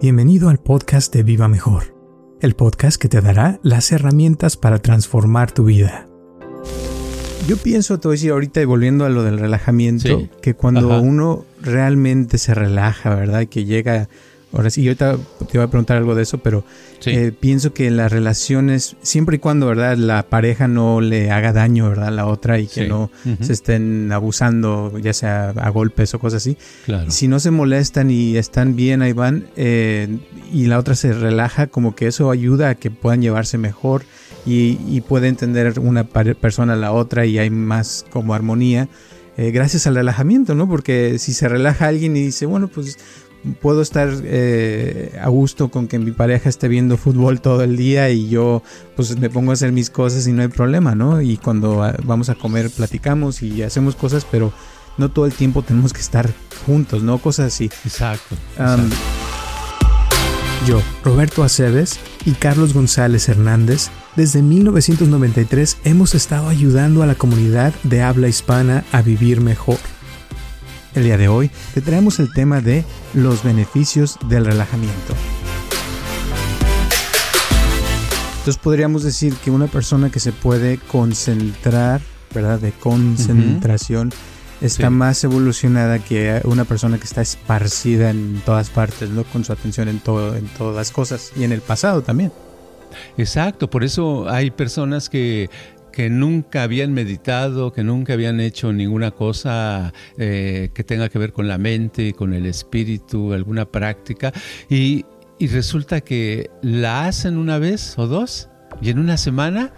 Bienvenido al podcast de Viva Mejor, el podcast que te dará las herramientas para transformar tu vida. Yo pienso, te voy a decir ahorita, y volviendo a lo del relajamiento, Sí. que cuando Ajá. uno realmente se relaja, ¿verdad? Que llega, ahora sí, yo ahorita te voy a preguntar algo de eso, pero Sí. eh, pienso que las relaciones, siempre y cuando, ¿verdad? La pareja no le haga daño, ¿verdad? A la otra y que Sí. no se estén abusando, ya sea a golpes o cosas así. Claro. Si no se molestan y están bien, ahí van, eh, y la otra se relaja, como que eso ayuda a que puedan llevarse mejor y, y puede entender una persona a la otra y hay más como armonía, eh, gracias al relajamiento, ¿no? Porque si se relaja alguien y dice, bueno, pues puedo estar eh, a gusto con que mi pareja esté viendo fútbol todo el día y yo pues me pongo a hacer mis cosas y no hay problema, ¿no? Y cuando ah, vamos a comer platicamos y hacemos cosas, pero no todo el tiempo tenemos que estar juntos, ¿no? Cosas así. Exacto. Um, exacto. yo, Roberto Aceves y Carlos González Hernández, desde 1993 hemos estado ayudando a la comunidad de habla hispana a vivir mejor. El día de hoy te traemos el tema de los beneficios del relajamiento. Entonces podríamos decir que una persona que se puede concentrar, ¿verdad? De concentración, está Sí. más evolucionada que una persona que está esparcida en todas partes, ¿no? Con su atención en todo, en todas las cosas y en el pasado también. Exacto, por eso hay personas que, que nunca habían meditado, que nunca habían hecho ninguna cosa eh, que tenga que ver con la mente, con el espíritu, alguna práctica, y, y resulta que la hacen una vez o dos, y en una semana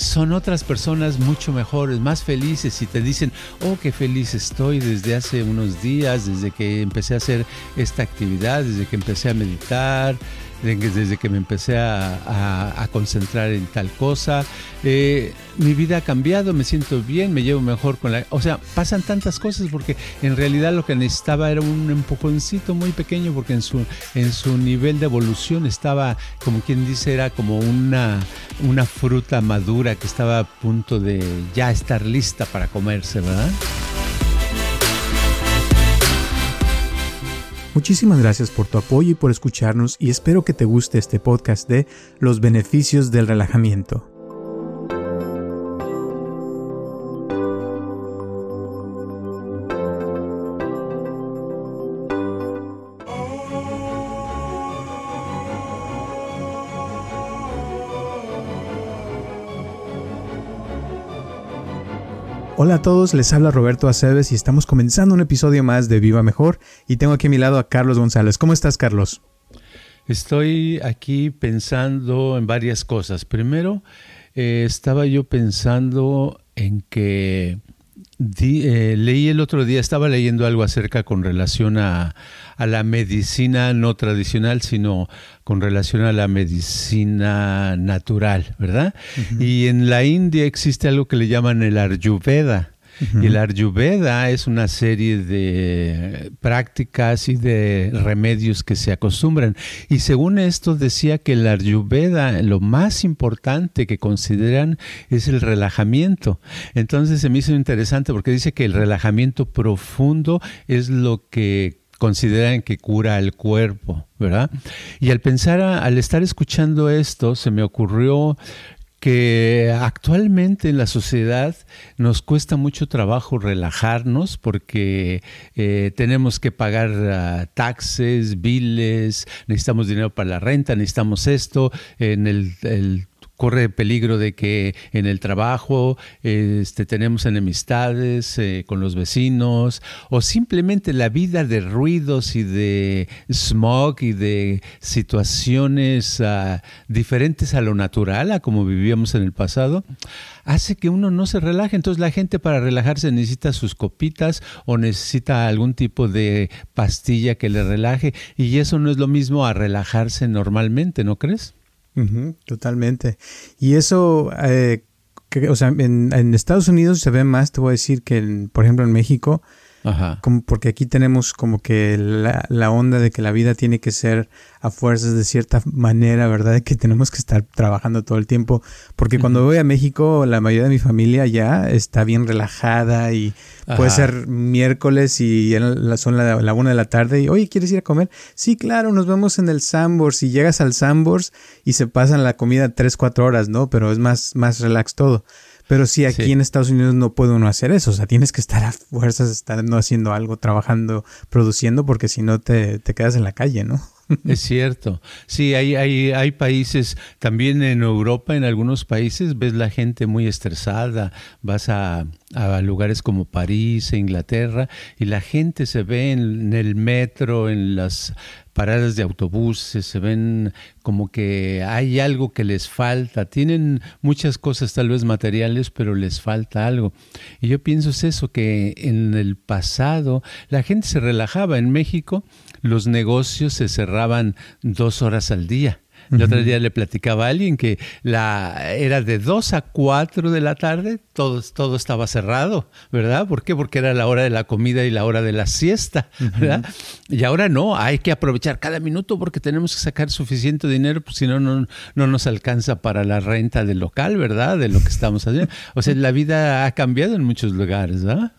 son otras personas mucho mejores, más felices y te dicen, oh, qué feliz estoy desde hace unos días, desde que empecé a hacer esta actividad, desde que empecé a meditar, desde que me empecé a, a- concentrar en tal cosa. Eh, mi vida ha cambiado, me siento bien, me llevo mejor con la... O sea, pasan tantas cosas porque en realidad lo que necesitaba era un empujoncito muy pequeño porque en su, en su nivel de evolución estaba, como quien dice, era como una, una fruta madura que estaba a punto de ya estar lista para comerse, ¿verdad? Muchísimas gracias por tu apoyo y por escucharnos y espero que te guste este podcast de los beneficios del relajamiento. Hola a todos, les habla Roberto Aceves y estamos comenzando un episodio más de Viva Mejor y tengo aquí a mi lado a Carlos González. ¿Cómo estás, Carlos? Estoy aquí pensando en varias cosas. Primero, eh, estaba yo pensando en que di- eh, leí el otro día, estaba leyendo algo acerca con relación a, a la medicina no tradicional, sino con relación a la medicina natural, ¿verdad? Y en la India existe algo que le llaman el Ayurveda. Y el Ayurveda es una serie de prácticas y de remedios que se acostumbran. Y según esto decía que el Ayurveda lo más importante que consideran es el relajamiento. Entonces se me hizo interesante porque dice que el relajamiento profundo es lo que consideran que cura el cuerpo, ¿verdad? Y al pensar, a- al estar escuchando esto, se me ocurrió que actualmente en la sociedad nos cuesta mucho trabajo relajarnos porque eh, tenemos que pagar ah, taxes, biles, necesitamos dinero para la renta, necesitamos esto, en el, el corre peligro de que en el trabajo este, tenemos enemistades eh, con los vecinos o simplemente la vida de ruidos y de smog y de situaciones ah, diferentes a lo natural, a como vivíamos en el pasado, hace que uno no se relaje. Entonces la gente para relajarse necesita sus copitas o necesita algún tipo de pastilla que le relaje y eso no es lo mismo a relajarse normalmente, ¿no crees? Totalmente. Y eso, eh, o sea, en, en, Estados Unidos se ve más, te voy a decir que, por ejemplo, en México, como porque aquí tenemos como que la, la, onda de que la vida tiene que ser a fuerzas de cierta manera, ¿verdad? De que tenemos que estar trabajando todo el tiempo. Porque cuando voy a México, la mayoría de mi familia ya está bien relajada y puede ser miércoles y son la, la, una de la tarde y, oye, ¿quieres ir a comer? Sí, claro, nos vemos en el Sambors y llegas al Sambors y se pasan la comida tres, cuatro horas, ¿no? Pero es más, más relax todo. Pero sí, aquí en Estados Unidos no puede uno hacer eso. O sea, tienes que estar a fuerzas, estando haciendo algo, trabajando, produciendo, porque si no te, te quedas en la calle, ¿no? Es cierto. Sí, hay, hay, hay países, también en Europa, en algunos países, ves la gente muy estresada. Vas a, a lugares como París Inglaterra y la gente se ve en el metro, en las paradas de autobuses, se ven como que hay algo que les falta. Tienen muchas cosas tal vez materiales, pero les falta algo. Y yo pienso es eso, que en el pasado la gente se relajaba. En México los negocios se cerraban dos horas al día el otro día le platicaba a alguien que la, era de 2 a 4 de la tarde, todo, todo estaba cerrado, ¿verdad? ¿Por qué? Porque era la hora de la comida y la hora de la siesta, ¿verdad? Y ahora no, hay que aprovechar cada minuto porque tenemos que sacar suficiente dinero, pues si no, no, nos alcanza para la renta del local, ¿verdad? De lo que estamos haciendo. O sea, la vida ha cambiado en muchos lugares, ¿verdad?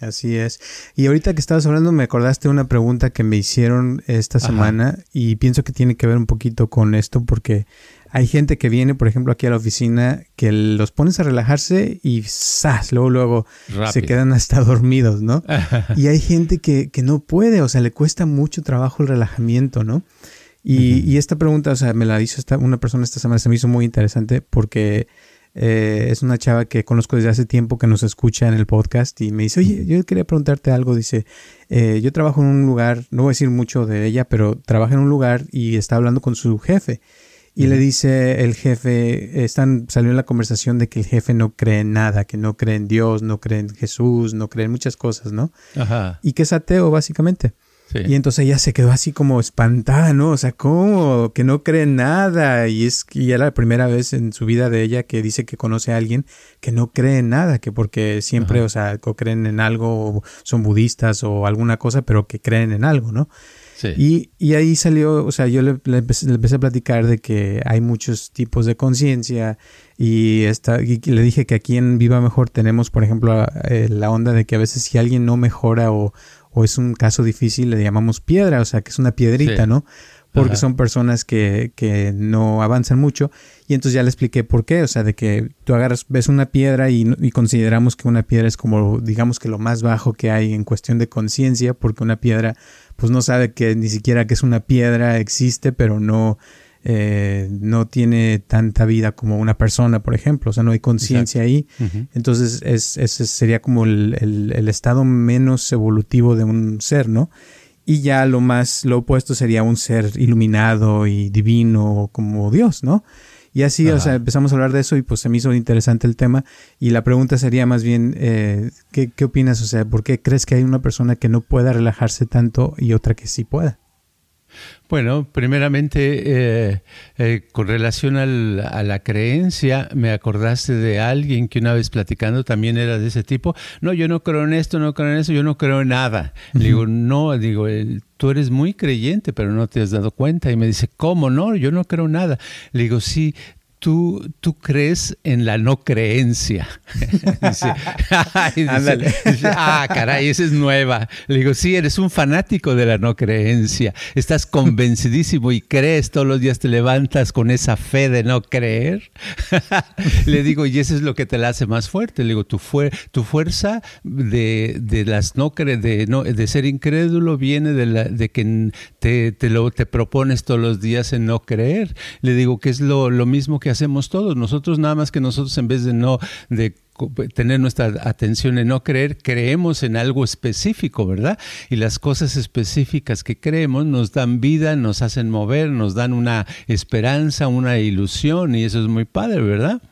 Así es. Y ahorita que estabas hablando, me acordaste una pregunta que me hicieron esta semana y pienso que tiene que ver un poquito con esto porque hay gente que viene, por ejemplo, aquí a la oficina, que los pones a relajarse y ¡zas! Luego, luego se quedan hasta dormidos, ¿no? y hay gente que, que, no puede, o sea, le cuesta mucho trabajo el relajamiento, ¿no? Y, y esta pregunta, o sea, me la hizo esta, una persona esta semana, se me hizo muy interesante porque eh, es una chava que conozco desde hace tiempo que nos escucha en el podcast y me dice, oye, yo quería preguntarte algo. Dice, eh, yo trabajo en un lugar, no voy a decir mucho de ella, pero trabaja en un lugar y está hablando con su jefe. Y le dice el jefe, están, salió en la conversación de que el jefe no cree en nada, que no cree en Dios, no cree en Jesús, no cree en muchas cosas, ¿no? Ajá. Y que es ateo, básicamente. Y entonces ella se quedó así como espantada, ¿no? O sea, ¿cómo? Que no cree nada. Y es que era la primera vez en su vida de ella que dice que conoce a alguien que no cree en nada, que porque siempre, o sea, creen en algo, son budistas o alguna cosa, pero que creen en algo, ¿no? Sí. Y, y, ahí salió, o sea, yo le, empecé, a platicar de que hay muchos tipos de conciencia y, esta, y le dije que aquí en Viva Mejor tenemos, por ejemplo, eh, la onda de que a veces si alguien no mejora o, o es un caso difícil, le llamamos piedra, o sea, que es una piedrita, ¿no? Porque son personas que, que, no avanzan mucho. Y entonces ya le expliqué por qué, o sea, de que tú agarras, ves una piedra y, y consideramos que una piedra es como, digamos que lo más bajo que hay en cuestión de conciencia, porque una piedra, pues no sabe que ni siquiera que es una piedra existe, pero no eh, no tiene tanta vida como una persona, por ejemplo, o sea, no hay conciencia ahí. Entonces, es, ese sería como el, estado menos evolutivo de un ser, ¿no? Y ya lo más, lo opuesto sería un ser iluminado y divino como Dios, ¿no? Y así, o sea, empezamos a hablar de eso y pues se me hizo interesante el tema. Y la pregunta sería más bien, eh, ¿qué, ¿qué opinas? O sea, ¿por qué crees que hay una persona que no pueda relajarse tanto y otra que sí pueda? Bueno, primeramente, eh, eh, con relación al, a la creencia, me acordaste de alguien que una vez platicando también era de ese tipo. No, yo no creo en esto, no creo en eso, yo no creo en nada. Le digo, no, digo, tú eres muy creyente, pero no te has dado cuenta. Y me dice, ¿cómo no? Yo no creo nada. Le digo, sí, tú, tú crees en la no creencia. dice, ah, caray, esa es nueva. Le digo, sí, eres un fanático de la no creencia. Estás convencidísimo y crees, todos los días te levantas con esa fe de no creer. Le digo, y eso es lo que te la hace más fuerte. Le digo, tu, tu fuerza de, de las no, de, no de ser incrédulo viene de, la, de que te, te, lo, te propones todos los días en no creer. Le digo que es lo, lo mismo que hacemos todos. Nosotros nada más que nosotros en vez de no de tener nuestra atención en no creer, creemos en algo específico, ¿verdad? Y las cosas específicas que creemos nos dan vida, nos hacen mover, nos dan una esperanza, una ilusión y eso es muy padre, ¿verdad?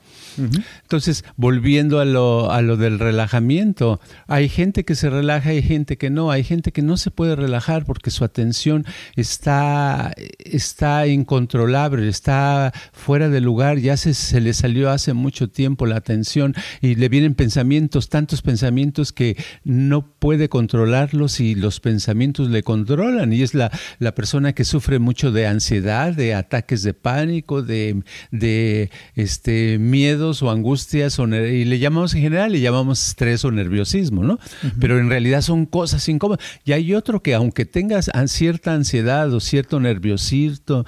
Entonces, volviendo a lo, a lo del relajamiento, hay gente que se relaja hay gente que no. Hay gente que no se puede relajar porque su atención está, está incontrolable, está fuera de lugar, ya se, se le salió hace mucho tiempo la atención y le vienen pensamientos, tantos pensamientos que no puede controlarlos y los pensamientos le controlan. Y es la, la persona que sufre mucho de ansiedad, de ataques de pánico, de, de este, miedo o angustias, o y le llamamos en general, le llamamos estrés o nerviosismo, ¿no? Pero en realidad son cosas incómodas. Y hay otro que aunque tengas cierta ansiedad o cierto nerviosismo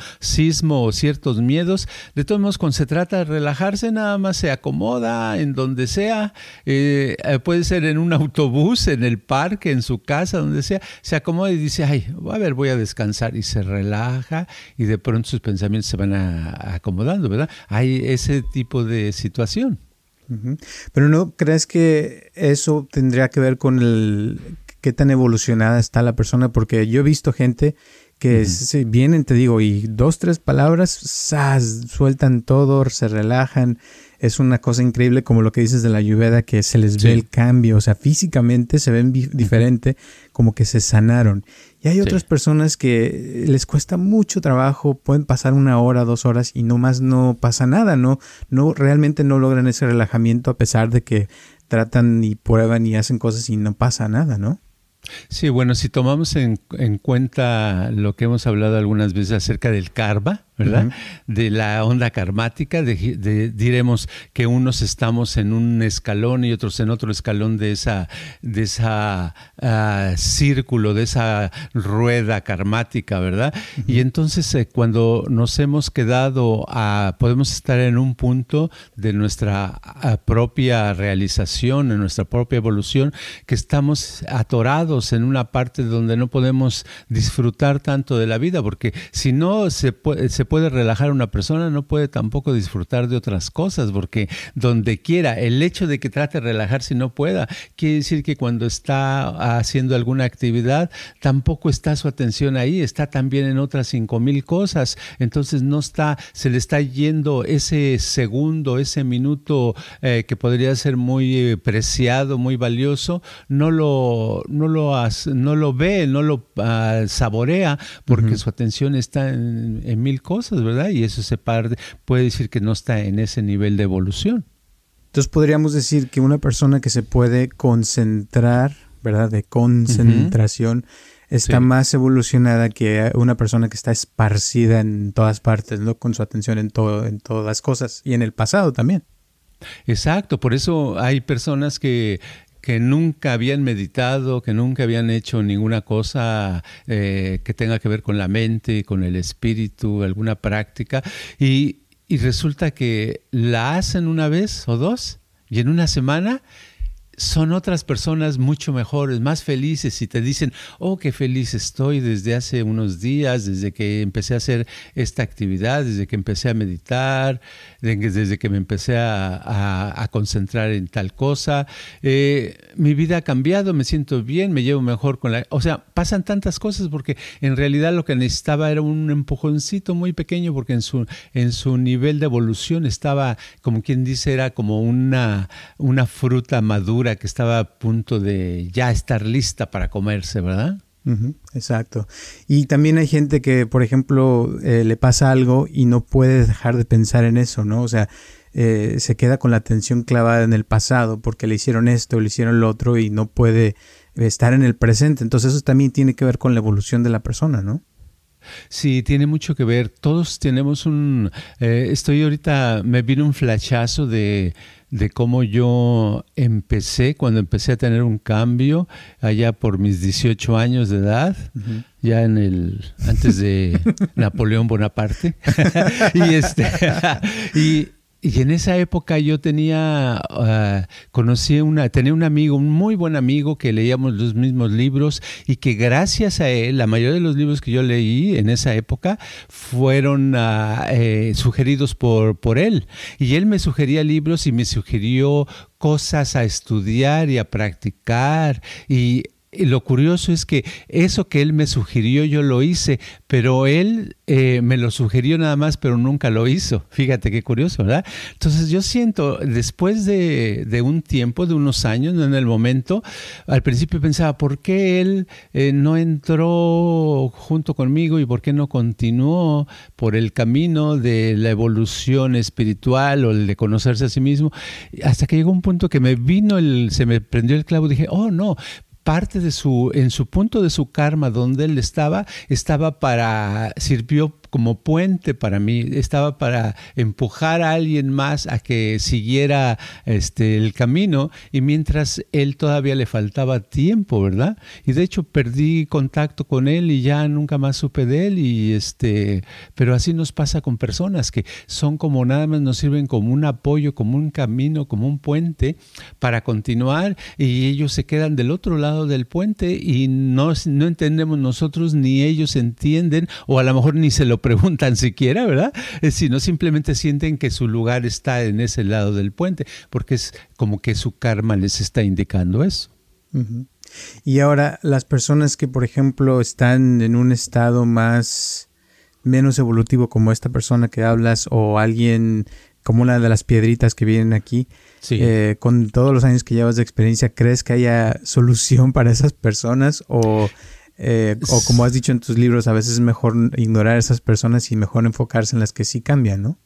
o ciertos miedos, de todos modos, cuando se trata de relajarse, nada más se acomoda en donde sea, eh, eh, puede ser en un autobús, en el parque, en su casa, donde sea, se acomoda y dice, ay, a ver, voy a descansar y se relaja y de pronto sus pensamientos se van acomodando, ¿verdad? Hay ese tipo de situación. Pero ¿no crees que eso tendría que ver con el qué tan evolucionada está la persona? Porque yo he visto gente que vienen, te digo, y dos, tres palabras, sueltan todo, se relajan. Es una cosa increíble como lo que dices de la lluvia, que se les ve el cambio, o sea, físicamente se ven diferente, como que se sanaron. Y hay otras personas que les cuesta mucho trabajo, pueden pasar una hora, dos horas y nomás no pasa nada, ¿no? No, realmente no logran ese relajamiento a pesar de que tratan y prueban y hacen cosas y no pasa nada, ¿no? Sí, bueno, si tomamos en, en cuenta lo que hemos hablado algunas veces acerca del karma, ¿verdad? De la onda karmática, de, diremos que unos estamos en un escalón y otros en otro escalón de esa, de esa ah, círculo, de esa rueda karmática, ¿verdad? Y entonces eh, cuando nos hemos quedado, a, podemos estar en un punto de nuestra ah, propia realización, en nuestra propia evolución, que estamos atorados en una parte donde no podemos disfrutar tanto de la vida, porque si no se puede, se puede relajar a una persona, no puede tampoco disfrutar de otras cosas, porque donde quiera, el hecho de que trate de relajarse y no pueda, quiere decir que cuando está haciendo alguna actividad, tampoco está su atención ahí, está también en otras cinco mil cosas, entonces no está, se le está yendo ese segundo, ese minuto eh, que podría ser muy eh, preciado, muy valioso, no lo, no lo, no lo ve, no lo ah, saborea, porque su atención está en mil cosas. ¿Verdad? Y eso se puede decir que no está en ese nivel de evolución. Entonces podríamos decir que una persona que se puede concentrar, ¿verdad? De concentración, está más evolucionada que una persona que está esparcida en todas partes, ¿no? Con su atención en, todo, en todas las cosas y en el pasado también. Exacto, por eso hay personas que que nunca habían meditado, que nunca habían hecho ninguna cosa eh, que tenga que ver con la mente, con el espíritu, alguna práctica, y, y resulta que la hacen una vez o dos, y en una semana son otras personas mucho mejores, más felices y te dicen, oh, qué feliz estoy desde hace unos días, desde que empecé a hacer esta actividad, desde que empecé a meditar, desde que me empecé a, concentrar en tal cosa. Eh, mi vida ha cambiado, me siento bien, me llevo mejor con la... O sea, pasan tantas cosas porque en realidad lo que necesitaba era un empujoncito muy pequeño porque en su, en su nivel de evolución estaba, como quien dice, era como una, una fruta madura que estaba a punto de ya estar lista para comerse, ¿verdad? exacto. Y también hay gente que, por ejemplo, eh, le pasa algo y no puede dejar de pensar en eso, ¿no? O sea, eh, se queda con la atención clavada en el pasado porque le hicieron esto, le hicieron lo otro y no puede estar en el presente. Entonces eso también tiene que ver con la evolución de la persona, ¿no? Sí, tiene mucho que ver. Todos tenemos un... Eh, estoy ahorita, me vino un flachazo de de cómo yo empecé, cuando empecé a tener un cambio allá por mis 18 años de edad, ya en el antes de Napoleón Bonaparte. y este y, y en esa época yo tenía, uh, conocí una, tenía un amigo, un muy buen amigo que leíamos los mismos libros y que gracias a él, la mayoría de los libros que yo leí en esa época fueron uh, sugeridos por, por él. Y él me sugería libros y me sugirió cosas a estudiar y a practicar y y lo curioso es que eso que él me sugirió yo lo hice, pero él eh, me lo sugirió nada más, pero nunca lo hizo. Fíjate qué curioso, ¿verdad? Entonces yo siento, después de, un tiempo, de unos años, en el momento, al principio pensaba, ¿por qué él eh, no entró junto conmigo y por qué no continuó por el camino de la evolución espiritual o el de conocerse a sí mismo? Hasta que llegó un punto que me vino el, se me prendió el clavo, dije, oh no, parte de su, en su punto de su karma donde él estaba, estaba para, sirvió como puente para mí, estaba para empujar a alguien más a que siguiera este, el camino y mientras él todavía le faltaba tiempo, ¿verdad? Y de hecho perdí contacto con él y ya nunca más supe de él y este, pero así nos pasa con personas que son como nada más nos sirven como un apoyo, como un camino, como un puente para continuar y ellos se quedan del otro lado del puente y no, no entendemos nosotros ni ellos entienden o a lo mejor ni se lo preguntan siquiera, ¿verdad? Sino simplemente sienten que su lugar está en ese lado del puente, porque es como que su karma les está indicando eso. Y ahora, las personas que, por ejemplo, están en un estado más menos evolutivo como esta persona que hablas o alguien como una de las piedritas que vienen aquí, eh, con todos los años que llevas de experiencia, ¿crees que haya solución para esas personas o eh, o como has dicho en tus libros, a veces es mejor ignorar a esas personas y mejor enfocarse en las que sí cambian, ¿no?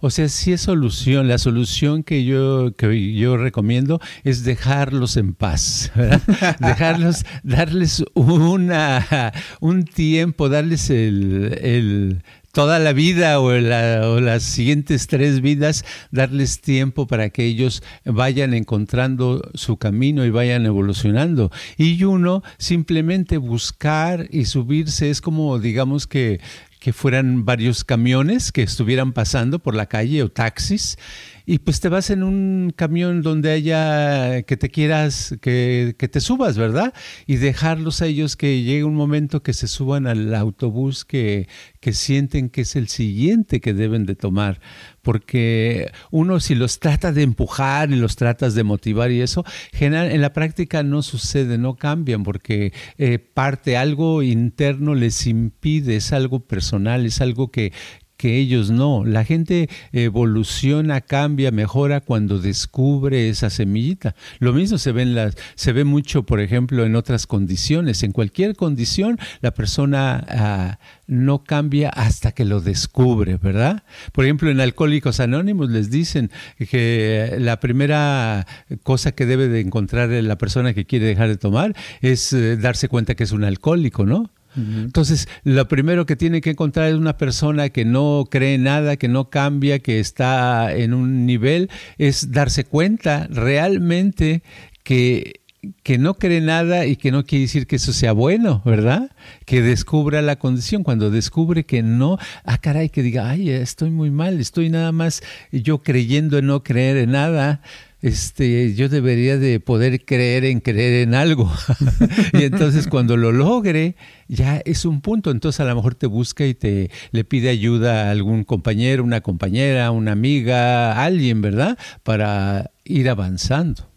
O sea, sí es solución. La solución que yo, que yo recomiendo es dejarlos en paz, dejarlos, darles una, un tiempo, darles el toda la vida o, las siguientes tres vidas, darles tiempo para que ellos vayan encontrando su camino y vayan evolucionando. Y uno simplemente buscar y subirse es como, digamos que que fueran varios camiones que estuvieran pasando por la calle o taxis y pues te vas en un camión donde haya que te quieras, que, te subas, ¿verdad? Y dejarlos a ellos que llegue un momento que se suban al autobús que, que sienten que es el siguiente que deben de tomar. Porque uno si los trata de empujar y los tratas de motivar y eso, en la práctica no sucede, no cambian, porque eh, parte, algo interno les impide, es algo personal, es algo que, que ellos no. La gente evoluciona, cambia, mejora cuando descubre esa semillita. Lo mismo se ve, en las, se ve mucho, por ejemplo, en otras condiciones. En cualquier condición, la persona ah, no cambia hasta que lo descubre, ¿verdad? Por ejemplo, en Alcohólicos Anónimos les dicen que la primera cosa que debe de encontrar la persona que quiere dejar de tomar es eh, darse cuenta que es un alcohólico, ¿no? Entonces, lo primero que tiene que encontrar es una persona que no cree nada, que no cambia, que está en un nivel, es darse cuenta realmente que que no cree nada y que no quiere decir que eso sea bueno, ¿verdad? Que descubra la condición. Cuando descubre que no, ah, caray, que diga, ay, estoy muy mal, estoy nada más yo creyendo en no creer en nada este, yo debería de poder creer en creer en algo. y entonces cuando lo logre, ya es un punto. Entonces a lo mejor te busca y te le pide ayuda a algún compañero, una compañera, una amiga, alguien, ¿verdad? Para ir avanzando.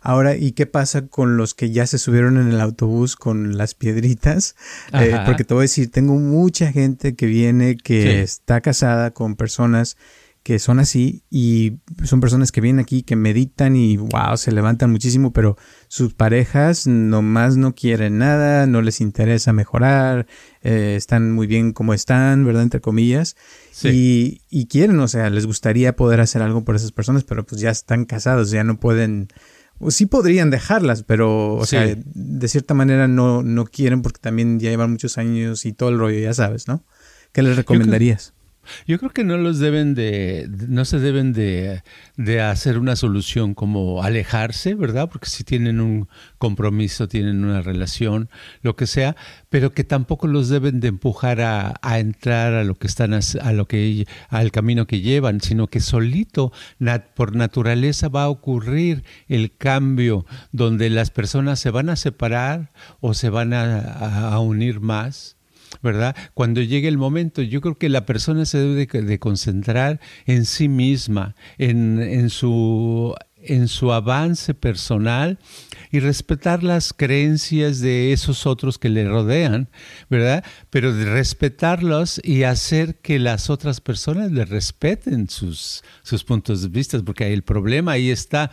Ahora, ¿y qué pasa con los que ya se subieron en el autobús con las piedritas? Eh, porque te voy a decir, tengo mucha gente que viene que está casada con personas que son así y son personas que vienen aquí, que meditan y wow, se levantan muchísimo, pero sus parejas nomás no quieren nada, no les interesa mejorar, eh, están muy bien como están, ¿verdad? Entre comillas. Y, y quieren, o sea, les gustaría poder hacer algo por esas personas, pero pues ya están casados, ya no pueden sí podrían dejarlas, pero, o sea, de cierta manera no, no quieren porque también ya llevan muchos años y todo el rollo, ya sabes, ¿no? ¿Qué les recomendarías? Yo creo que no los deben de, no se deben de, de, hacer una solución como alejarse, ¿verdad? Porque si tienen un compromiso, tienen una relación, lo que sea, pero que tampoco los deben de empujar a, a entrar a lo que están, a lo que, al camino que llevan, sino que solito, por naturaleza, va a ocurrir el cambio donde las personas se van a separar o se van a, a unir más ¿verdad? Cuando llegue el momento, yo creo que la persona se debe de, concentrar en sí misma, en, su, avance personal y respetar las creencias de esos otros que le rodean, ¿verdad? Pero de respetarlos y hacer que las otras personas le respeten sus, sus puntos de vista, porque el problema ahí está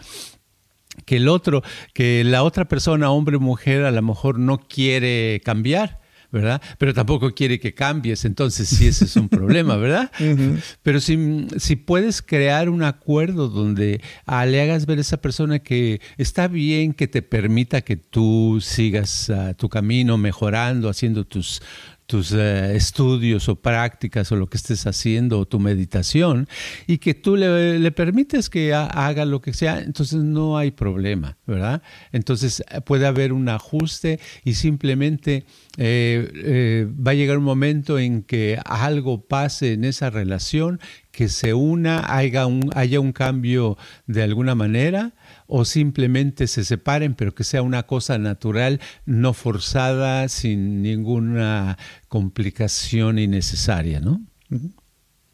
que el otro, que la otra persona, hombre o mujer, a lo mejor no quiere cambiar ¿verdad? Pero tampoco quiere que cambies, entonces sí ese es un problema, ¿verdad? Pero si, si, puedes crear un acuerdo donde ah, le hagas ver a esa persona que está bien que te permita que tú sigas ah, tu camino mejorando, haciendo tus, tus eh, estudios o prácticas o lo que estés haciendo o tu meditación y que tú le, permites que haga lo que sea, entonces no hay problema, ¿verdad? Entonces eh, puede haber un ajuste y simplemente eh, va a llegar un momento en que algo pase en esa relación, que se una, un, haya un cambio de alguna manera o simplemente se separen, pero que sea una cosa natural, no forzada, sin ninguna complicación innecesaria, ¿no?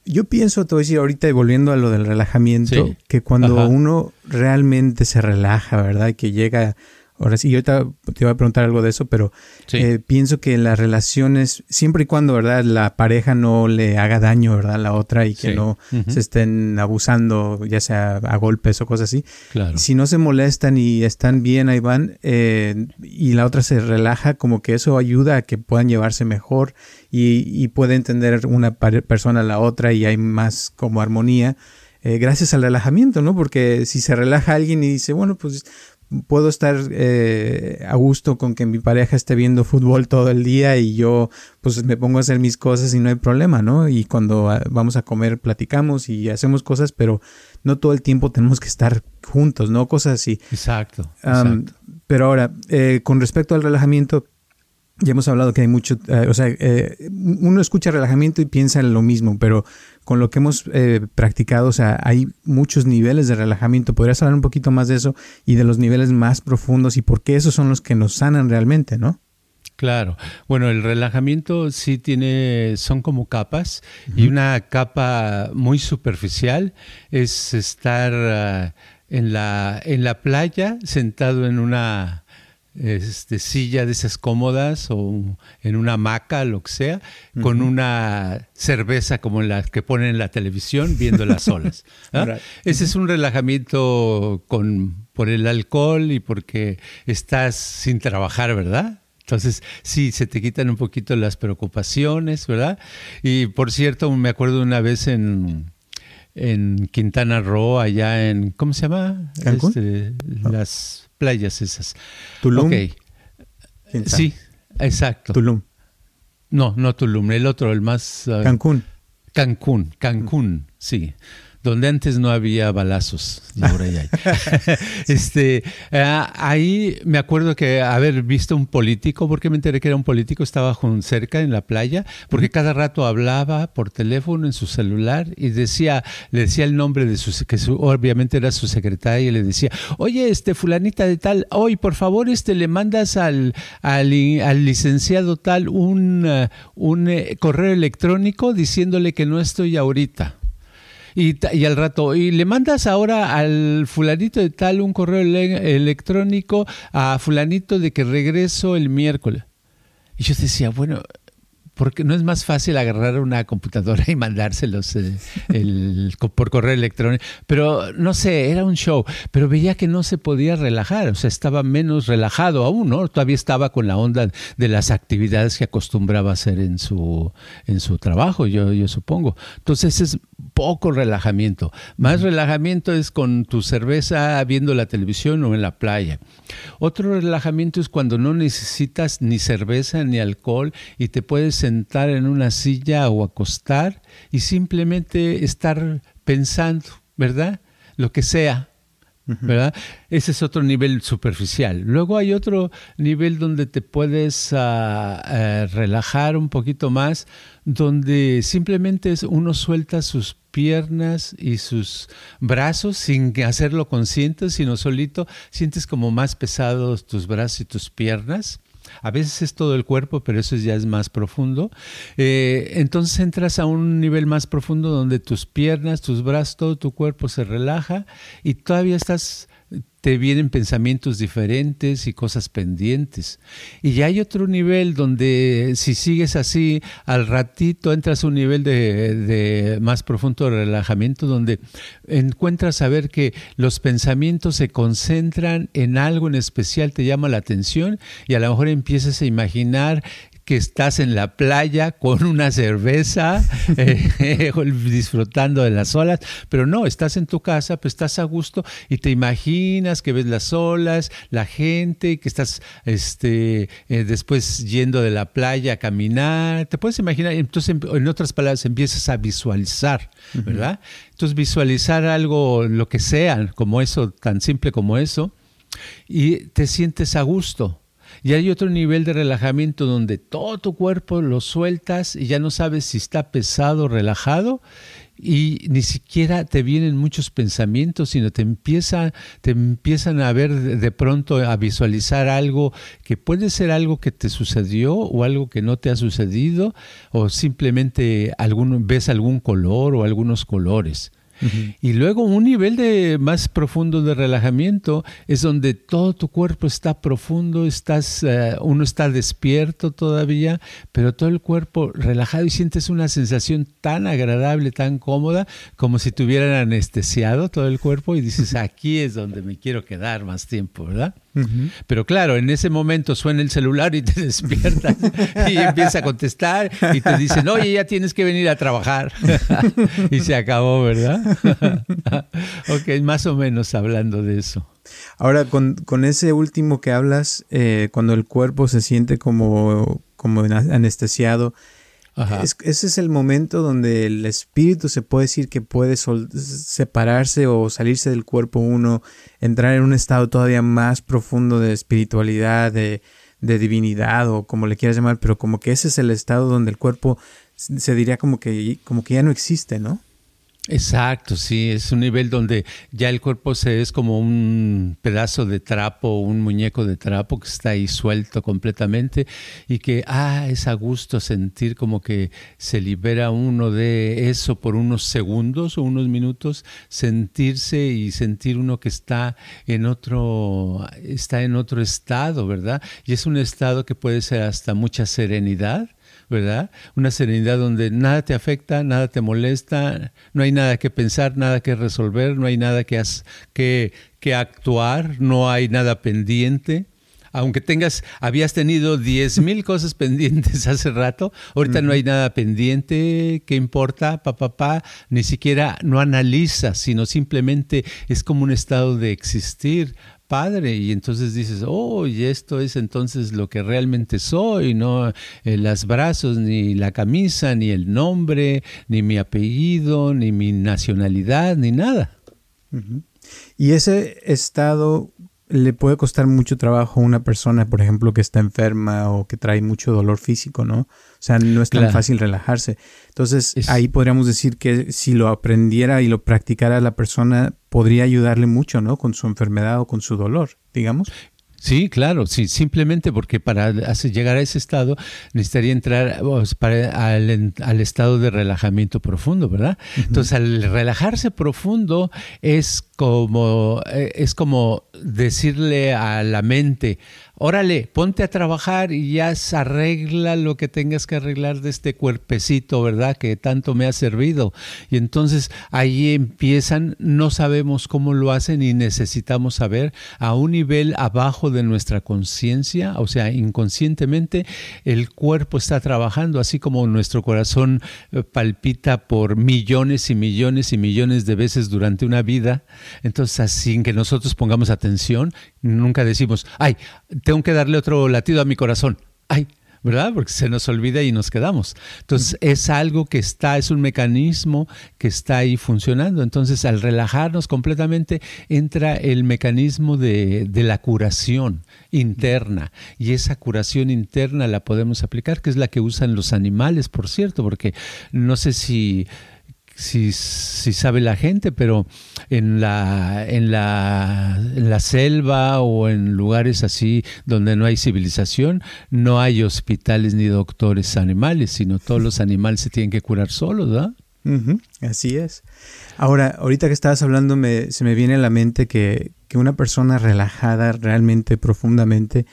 Yo pienso, te voy a decir ahorita, volviendo a lo del relajamiento, que cuando uno realmente se relaja, ¿verdad? Que llega Ahora sí, yo ahorita te voy a preguntar algo de eso, pero eh, pienso que las relaciones, siempre y cuando, ¿verdad? La pareja no le haga daño, ¿verdad? A la otra y que no se estén abusando, ya sea a golpes o cosas así. Claro. Si no se molestan y están bien, ahí van, eh, y la otra se relaja, como que eso ayuda a que puedan llevarse mejor y, y puede entender una persona a la otra y hay más como armonía. Eh, gracias al relajamiento, ¿no? Porque si se relaja alguien y dice, bueno, pues puedo estar eh, a gusto con que mi pareja esté viendo fútbol todo el día y yo pues me pongo a hacer mis cosas y no hay problema, ¿no? Y cuando ah, vamos a comer platicamos y hacemos cosas, pero no todo el tiempo tenemos que estar juntos, ¿no? Cosas así. Exacto. Pero ahora, eh, con respecto al relajamiento, ya hemos hablado que hay mucho, eh, o sea, eh, uno escucha relajamiento y piensa en lo mismo, pero con lo que hemos eh, practicado, o sea, hay muchos niveles de relajamiento. ¿Podrías hablar un poquito más de eso y de los niveles más profundos y por qué esos son los que nos sanan realmente, no? Claro. Bueno, el relajamiento sí tiene, son como capas y una capa muy superficial es estar ah, en, la, en la playa sentado en una este, silla de esas cómodas o en una hamaca, lo que sea, con una cerveza como la que ponen en la televisión viendo las olas. ¿ah? Ese es un relajamiento con, por el alcohol y porque estás sin trabajar, ¿verdad? Entonces, sí, se te quitan un poquito las preocupaciones, ¿verdad? Y por cierto, me acuerdo una vez en, en Quintana Roo, allá en, ¿cómo se llama? Este, las playas esas. Tulum. Sí, exacto. Tulum. No, no Tulum, el otro, el más... Ah, Cancún. Cancún, Cancún, sí donde antes no había balazos, ahora ya hay. este, eh, ahí me acuerdo que haber visto un político, porque me enteré que era un político, estaba cerca en la playa, porque cada rato hablaba por teléfono en su celular y decía, le decía el nombre de su, que obviamente era su secretaria, y le decía, oye, este fulanita de tal, hoy por favor, este le mandas al, al, licenciado tal un, eh, un eh, correo electrónico diciéndole que no estoy ahorita. Y, al rato, y le mandas ahora al fulanito de tal un correo electrónico a fulanito de que regreso el miércoles. Y yo decía, bueno, porque no es más fácil agarrar una computadora y mandárselos eh, por correo electrónico. Pero no sé, era un show. Pero veía que no se podía relajar, o sea, estaba menos relajado aún, ¿no? Todavía estaba con la onda de las actividades que acostumbraba hacer en su, en su trabajo, yo, yo supongo. Entonces es poco relajamiento. Más relajamiento es con tu cerveza viendo la televisión o en la playa. Otro relajamiento es cuando no necesitas ni cerveza ni alcohol y te puedes sentar en una silla o acostar y simplemente estar pensando, ¿verdad? Lo que sea, ¿verdad? Ese es otro nivel superficial. Luego hay otro nivel donde te puedes ah, eh, relajar un poquito más, donde simplemente uno suelta sus piernas y sus brazos sin hacerlo consciente, sino solito sientes como más pesados tus brazos y tus piernas. A veces es todo el cuerpo, pero eso ya es más profundo. Eh, entonces entras a un nivel más profundo donde tus piernas, tus brazos, todo tu cuerpo se relaja y todavía estás te vienen pensamientos diferentes y cosas pendientes. Y ya hay otro nivel donde si sigues así, al ratito entras a un nivel de, más profundo relajamiento donde encuentras saber que los pensamientos se concentran en algo en especial, te llama la atención y a lo mejor empiezas a imaginar que estás en la playa con una cerveza, eh, disfrutando de las olas, pero no, estás en tu casa, pues estás a gusto y te imaginas que ves las olas, la gente, que estás este, eh, después yendo de la playa a caminar, te puedes imaginar, entonces en otras palabras empiezas a visualizar, ¿verdad? Entonces visualizar algo, lo que sea, como eso, tan simple como eso, y te sientes a gusto. Y hay otro nivel de relajamiento donde todo tu cuerpo lo sueltas y ya no sabes si está pesado o relajado y ni siquiera te vienen muchos pensamientos, sino te, empieza, te empiezan a ver de pronto, a visualizar algo que puede ser algo que te sucedió o algo que no te ha sucedido, o simplemente ves algún color o algunos colores. Y luego un nivel de más profundo de relajamiento es donde todo tu cuerpo está profundo, estás, eh, uno está despierto todavía, pero todo el cuerpo relajado y sientes una sensación tan agradable, tan cómoda, como si te hubieran anestesiado todo el cuerpo y dices, aquí es donde me quiero quedar más tiempo, ¿verdad? Pero claro, en ese momento suena el celular y te despiertas y empieza a contestar y te dicen, oye, ya tienes que venir a trabajar. y se acabó, ¿verdad? ok, más o menos hablando de eso. Ahora, con, ese último que hablas, eh, cuando el cuerpo se siente como, como anestesiado, ese es el momento donde el espíritu se puede decir que puede separarse o salirse del cuerpo uno, entrar en un estado todavía más profundo de espiritualidad, de, de divinidad o como le quieras llamar, pero como que ese es el estado donde el cuerpo se diría como que, como que ya no existe, ¿no? Exacto, sí, es un nivel donde ya el cuerpo se es como un pedazo de trapo, un muñeco de trapo que está ahí suelto completamente y que, ah, es a gusto sentir como que se libera uno de eso por unos segundos o unos minutos, sentirse y sentir uno que está en otro, está en otro estado, ¿verdad? Y es un estado que puede ser hasta mucha serenidad ¿verdad? Una serenidad donde nada te afecta, nada te molesta, no hay nada que pensar, nada que resolver, no hay nada que, que, que actuar, no hay nada pendiente aunque tengas, habías tenido diez mil cosas pendientes hace rato, ahorita no hay nada pendiente, ¿qué importa? Papá, pa, ni siquiera no analiza, sino simplemente es como un estado de existir padre y entonces dices, oh, y esto es entonces lo que realmente soy, no eh, las brazos, ni la camisa, ni el nombre, ni mi apellido, ni mi nacionalidad, ni nada. Y ese estado le puede costar mucho trabajo a una persona, por ejemplo, que está enferma o que trae mucho dolor físico, ¿no? O sea, no es tan fácil relajarse. Entonces, ahí podríamos decir que si lo aprendiera y lo practicara la persona, podría ayudarle mucho, ¿no? Con su enfermedad o con su dolor, digamos. Sí, claro, sí, simplemente porque para llegar a ese estado necesitaría entrar al, estado de relajamiento profundo, ¿verdad? Entonces, al relajarse profundo es como, eh, es como decirle a la mente, órale, ponte a trabajar y ya arregla lo que tengas que arreglar de este cuerpecito, ¿verdad? Que tanto me ha servido. Y entonces ahí empiezan, no sabemos cómo lo hacen y necesitamos saber a un nivel abajo de nuestra conciencia, o sea, inconscientemente el cuerpo está trabajando, así como nuestro corazón eh, palpita por millones y millones y millones de veces durante una vida. Entonces, sin que nosotros pongamos atención, nunca decimos, ay, tengo que darle otro latido a mi corazón. Ay, ¿verdad? Porque se nos olvida y nos quedamos. Entonces es algo que está, es un mecanismo que está ahí funcionando. Entonces al relajarnos completamente entra el mecanismo de, de, la curación interna y esa curación interna la podemos aplicar, que es la que usan los animales, por cierto, porque no sé si si, si, sabe la gente, pero en la, en, la, en la selva o en lugares así donde no hay civilización, no hay hospitales ni doctores animales, sino todos los animales se tienen que curar solos, ¿verdad? así es. Ahora, ahorita que estabas hablando, me, se me viene a la mente que, que una persona relajada realmente, profundamente,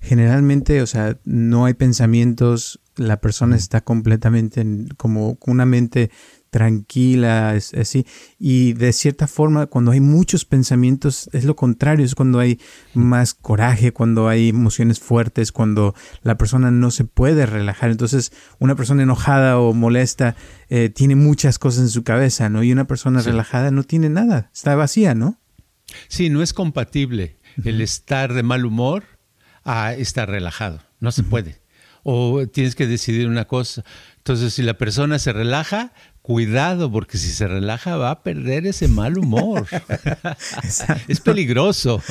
generalmente, o sea, no hay pensamientos, la persona está completamente en, como una mente tranquila, es, así. Y de cierta forma, cuando hay muchos pensamientos, es lo contrario, es cuando hay más coraje, cuando hay emociones fuertes, cuando la persona no se puede relajar. Entonces, una persona enojada o molesta eh, tiene muchas cosas en su cabeza, ¿no? Y una persona relajada no tiene nada, está vacía, ¿no? Sí, no es compatible el estar de mal humor a estar relajado. No se puede. O tienes que decidir una cosa. Entonces, si la persona se relaja, cuidado, porque si se relaja va a perder ese mal humor. es peligroso.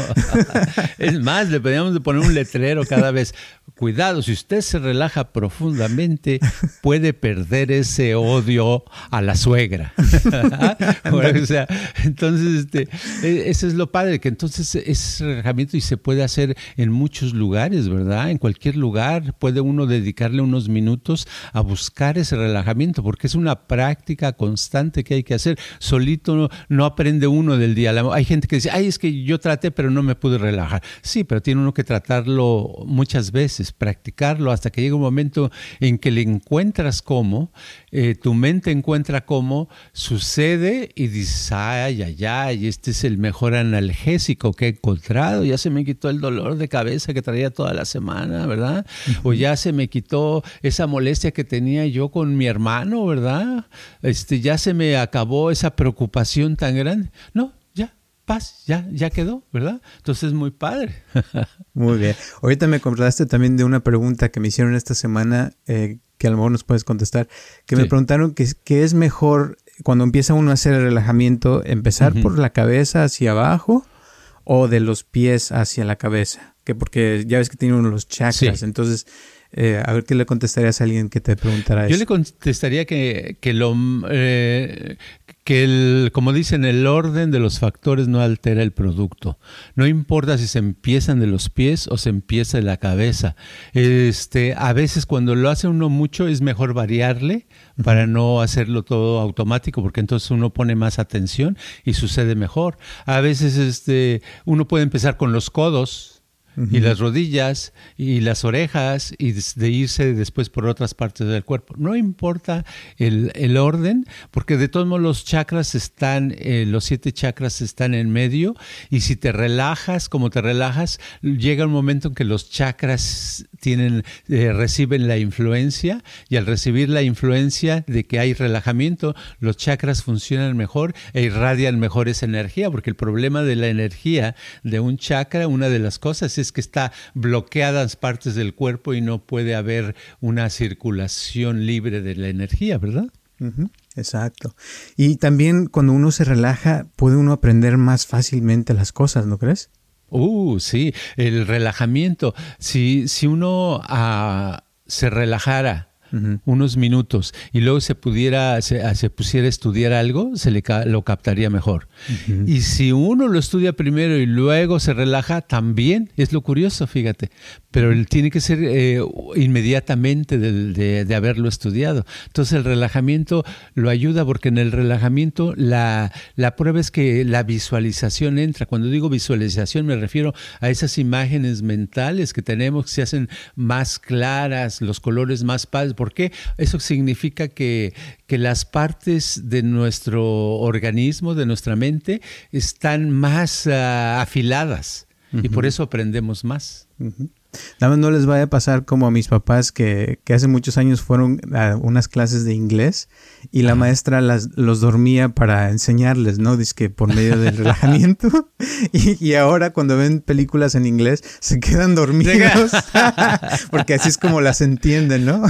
es más, le pedíamos de poner un letrero cada vez. Cuidado, si usted se relaja profundamente, puede perder ese odio a la suegra. o sea, entonces, este, e, eso es lo padre, que entonces es relajamiento y se puede hacer en muchos lugares, ¿verdad? En cualquier lugar puede uno dedicarle unos minutos a buscar ese relajamiento, porque es una práctica constante que hay que hacer. Solito no, aprende uno del día. Hay gente que dice, ay, es que yo traté, pero no me pude relajar. Sí, pero tiene uno que tratarlo muchas veces, practicarlo hasta que llega un momento en que le encuentras cómo, eh, tu mente encuentra cómo, sucede y dices, ay, ay, ay, este es el mejor analgésico que he encontrado. Ya se me quitó el dolor de cabeza que traía toda la semana, ¿verdad? O ya se me quitó esa molestia que tenía yo con mi hermano, ¿verdad? Este, ya se me acabó esa preocupación tan grande. No, ya, paz, ya, ya quedó, ¿verdad? Entonces es muy padre. muy bien. Ahorita me acordaste también de una pregunta que me hicieron esta semana, eh, que a lo mejor nos puedes contestar, que me preguntaron que, es mejor cuando empieza uno a hacer el relajamiento, empezar por la cabeza hacia abajo o de los pies hacia la cabeza, que porque ya ves que tiene uno los chakras, entonces eh, a ver qué le contestarías a alguien que te preguntara eso. Yo le contestaría que, que lo eh, que el, como dicen, el orden de los factores no altera el producto. No importa si se empiezan de los pies o se empieza de la cabeza. Este, a veces cuando lo hace uno mucho es mejor variarle para no hacerlo todo automático, porque entonces uno pone más atención y sucede mejor. A veces este, uno puede empezar con los codos y las rodillas y las orejas y de irse después por otras partes del cuerpo. No importa el, el orden, porque de todos modos los chakras están, eh, los siete chakras están en medio y si te relajas como te relajas, llega un momento en que los chakras tienen, eh, reciben la influencia y al recibir la influencia de que hay relajamiento, los chakras funcionan mejor e irradian mejor esa energía, porque el problema de la energía de un chakra, una de las cosas es que está bloqueadas partes del cuerpo y no puede haber una circulación libre de la energía, ¿verdad? exacto. Y también cuando uno se relaja, puede uno aprender más fácilmente las cosas, ¿no crees? Uh, sí, el relajamiento. Si, si uno ah, se relajara unos minutos, y luego se pudiera, se, ah, pusiera a estudiar algo, se le lo captaría mejor. Y si uno lo estudia primero y luego se relaja, también es lo curioso, fíjate. Pero tiene que ser eh, inmediatamente de, de, haberlo estudiado. Entonces el relajamiento lo ayuda porque en el relajamiento la, la prueba es que la visualización entra. Cuando digo visualización me refiero a esas imágenes mentales que tenemos que se hacen más claras, los colores más padres. ¿Por qué? Eso significa que, que las partes de nuestro organismo, de nuestra mente, están más ah, afiladas y por eso aprendemos más. Nada más no les vaya a pasar como a mis papás que, que hace muchos años fueron a unas clases de inglés y la maestra las, los dormía para enseñarles, ¿no? Dice que por medio del relajamiento. Y, y, ahora cuando ven películas en inglés se quedan dormidos porque así es como las entienden, ¿no?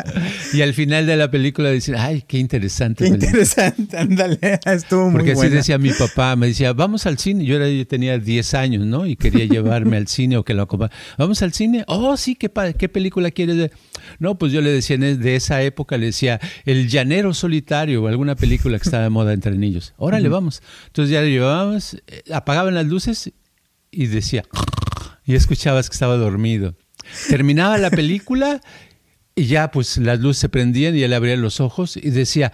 y al final de la película dicen, ay, qué interesante. Qué interesante, ándale, estuvo muy Porque así decía mi papá, me decía, vamos al cine. Yo, era, yo tenía 10 años, ¿no? Y quería llevarme al cine o que lo acompañara. Vamos al cine. Oh, sí, ¿qué, qué película quieres ver? No, pues yo le decía de esa época, le decía, El Llanero Solitario o alguna película que estaba de moda entre niños. Órale, vamos. Entonces ya le llevábamos, eh, apagaban las luces y decía, y escuchabas que estaba dormido. Terminaba la película y ya pues las luces se prendían y él abría los ojos y decía,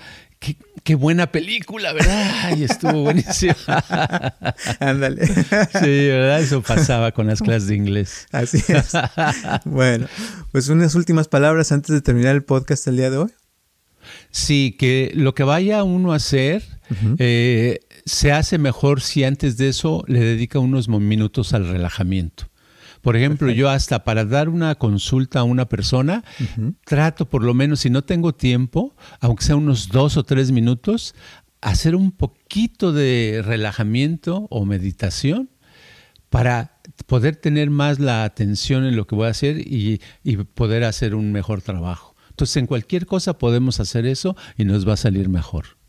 Qué, buena película, ¿verdad? Y estuvo buenísima. Ándale. Sí, ¿verdad? Eso pasaba con las clases de inglés. Así es. Bueno, pues unas últimas palabras antes de terminar el podcast el día de hoy. Sí, que lo que vaya uno a hacer eh, se hace mejor si antes de eso le dedica unos minutos al relajamiento. Por ejemplo, yo hasta para dar una consulta a una persona, trato por lo menos, si no tengo tiempo, aunque sea unos dos o tres minutos, hacer un poquito de relajamiento o meditación para poder tener más la atención en lo que voy a hacer y, y poder hacer un mejor trabajo. Entonces, en cualquier cosa podemos hacer eso y nos va a salir mejor.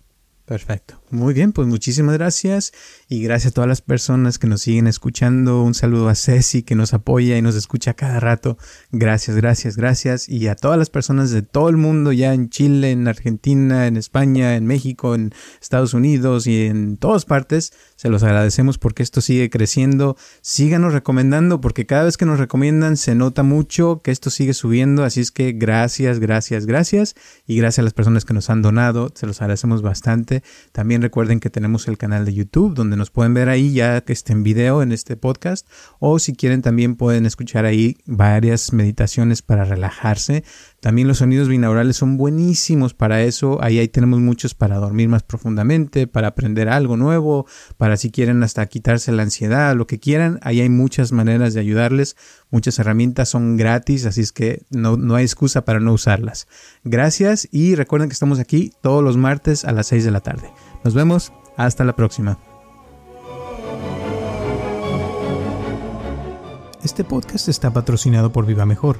Perfecto. Muy bien, pues muchísimas gracias y gracias a todas las personas que nos siguen escuchando. Un saludo a Ceci que nos apoya y nos escucha cada rato. Gracias, gracias, gracias. Y a todas las personas de todo el mundo, ya en Chile, en Argentina, en España, en México, en Estados Unidos y en todas partes. Se los agradecemos porque esto sigue creciendo. Síganos recomendando porque cada vez que nos recomiendan se nota mucho que esto sigue subiendo. Así es que gracias, gracias, gracias. Y gracias a las personas que nos han donado. Se los agradecemos bastante. También recuerden que tenemos el canal de YouTube donde nos pueden ver ahí ya que esté en video en este podcast. O si quieren también pueden escuchar ahí varias meditaciones para relajarse. También los sonidos binaurales son buenísimos para eso. Ahí, ahí tenemos muchos para dormir más profundamente, para aprender algo nuevo, para si quieren hasta quitarse la ansiedad, lo que quieran. Ahí hay muchas maneras de ayudarles. Muchas herramientas son gratis, así es que no, no hay excusa para no usarlas. Gracias y recuerden que estamos aquí todos los martes a las 6 de la tarde. Nos vemos. Hasta la próxima. Este podcast está patrocinado por Viva Mejor.